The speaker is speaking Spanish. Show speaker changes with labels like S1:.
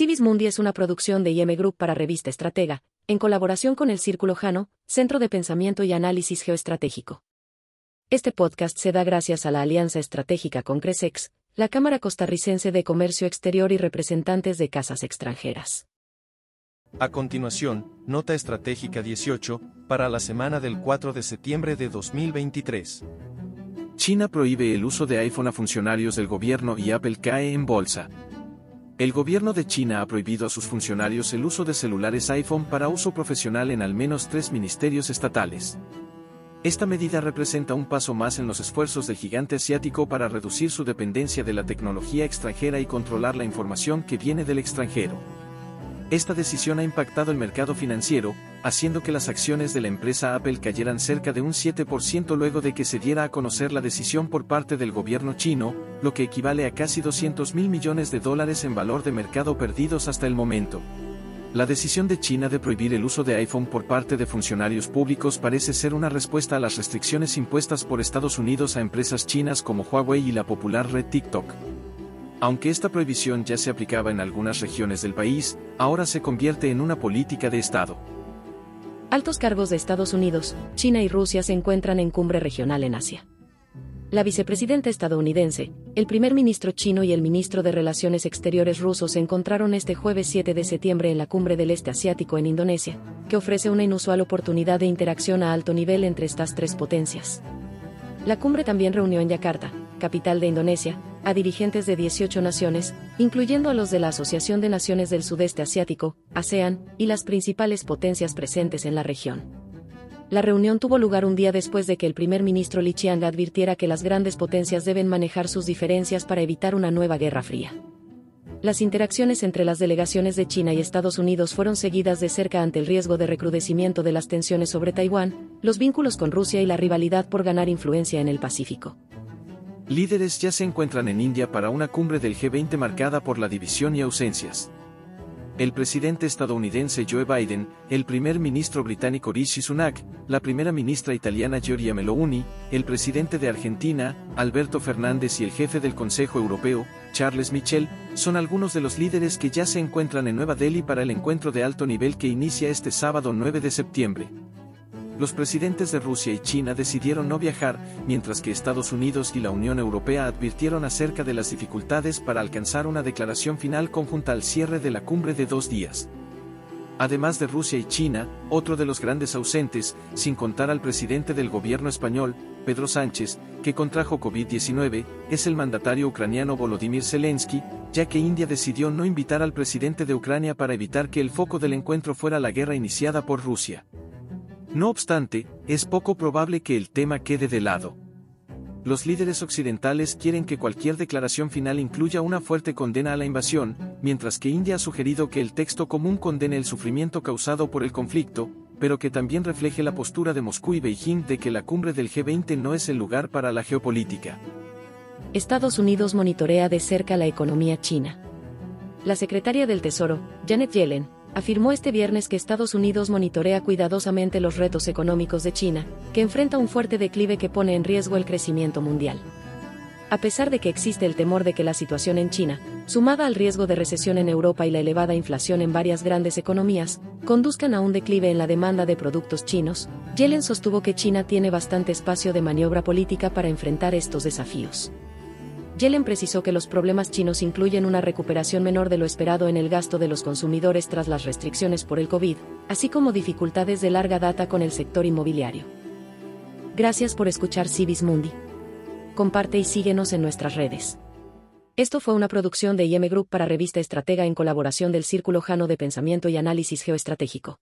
S1: Civis Mundi es una producción de IM Group para Revista Estratega, en colaboración con el Círculo Jano, Centro de Pensamiento y Análisis Geoestratégico. Este podcast se da gracias a la alianza estratégica con Cresex, la Cámara Costarricense de Comercio Exterior y representantes de casas extranjeras.
S2: A continuación, Nota Estratégica 18, para la semana del 4 de septiembre de 2023.
S3: China prohíbe el uso de iPhone a funcionarios del gobierno y Apple cae en bolsa. El gobierno de China ha prohibido a sus funcionarios el uso de celulares iPhone para uso profesional en al menos tres ministerios estatales. Esta medida representa un paso más en los esfuerzos del gigante asiático para reducir su dependencia de la tecnología extranjera y controlar la información que viene del extranjero. Esta decisión ha impactado el mercado financiero, haciendo que las acciones de la empresa Apple cayeran cerca de un 7% luego de que se diera a conocer la decisión por parte del gobierno chino, lo que equivale a casi 200 mil millones de dólares en valor de mercado perdidos hasta el momento. La decisión de China de prohibir el uso de iPhone por parte de funcionarios públicos parece ser una respuesta a las restricciones impuestas por Estados Unidos a empresas chinas como Huawei y la popular red TikTok. Aunque esta prohibición ya se aplicaba en algunas regiones del país, ahora se convierte en una política de Estado.
S1: Altos cargos de Estados Unidos, China y Rusia se encuentran en cumbre regional en Asia. La vicepresidenta estadounidense, el primer ministro chino y el ministro de Relaciones Exteriores ruso se encontraron este jueves 7 de septiembre en la cumbre del este asiático en Indonesia, que ofrece una inusual oportunidad de interacción a alto nivel entre estas tres potencias. La cumbre también reunió en Yakarta, capital de Indonesia, a dirigentes de 18 naciones, incluyendo a los de la Asociación de Naciones del Sudeste Asiático, ASEAN, y las principales potencias presentes en la región. La reunión tuvo lugar un día después de que el primer ministro Li Qiang advirtiera que las grandes potencias deben manejar sus diferencias para evitar una nueva guerra fría. Las interacciones entre las delegaciones de China y Estados Unidos fueron seguidas de cerca ante el riesgo de recrudecimiento de las tensiones sobre Taiwán, los vínculos con Rusia y la rivalidad por ganar influencia en el Pacífico.
S3: Líderes ya se encuentran en India para una cumbre del G20 marcada por la división y ausencias. El presidente estadounidense Joe Biden, el primer ministro británico Rishi Sunak, la primera ministra italiana Giorgia Meloni, el presidente de Argentina, Alberto Fernández y el jefe del Consejo Europeo, Charles Michel, son algunos de los líderes que ya se encuentran en Nueva Delhi para el encuentro de alto nivel que inicia este sábado 9 de septiembre los presidentes de Rusia y China decidieron no viajar, mientras que Estados Unidos y la Unión Europea advirtieron acerca de las dificultades para alcanzar una declaración final conjunta al cierre de la cumbre de dos días. Además de Rusia y China, otro de los grandes ausentes, sin contar al presidente del gobierno español, Pedro Sánchez, que contrajo COVID-19, es el mandatario ucraniano Volodymyr Zelensky, ya que India decidió no invitar al presidente de Ucrania para evitar que el foco del encuentro fuera la guerra iniciada por Rusia. No obstante, es poco probable que el tema quede de lado. Los líderes occidentales quieren que cualquier declaración final incluya una fuerte condena a la invasión, mientras que India ha sugerido que el texto común condene el sufrimiento causado por el conflicto, pero que también refleje la postura de Moscú y Beijing de que la cumbre del G20 no es el lugar para la geopolítica.
S1: Estados Unidos monitorea de cerca la economía china. La secretaria del Tesoro, Janet Yellen, afirmó este viernes que Estados Unidos monitorea cuidadosamente los retos económicos de China, que enfrenta un fuerte declive que pone en riesgo el crecimiento mundial. A pesar de que existe el temor de que la situación en China, sumada al riesgo de recesión en Europa y la elevada inflación en varias grandes economías, conduzcan a un declive en la demanda de productos chinos, Yellen sostuvo que China tiene bastante espacio de maniobra política para enfrentar estos desafíos. Yellen precisó que los problemas chinos incluyen una recuperación menor de lo esperado en el gasto de los consumidores tras las restricciones por el COVID, así como dificultades de larga data con el sector inmobiliario. Gracias por escuchar Civis Mundi. Comparte y síguenos en nuestras redes. Esto fue una producción de IM Group para Revista Estratega en colaboración del Círculo Jano de Pensamiento y Análisis Geoestratégico.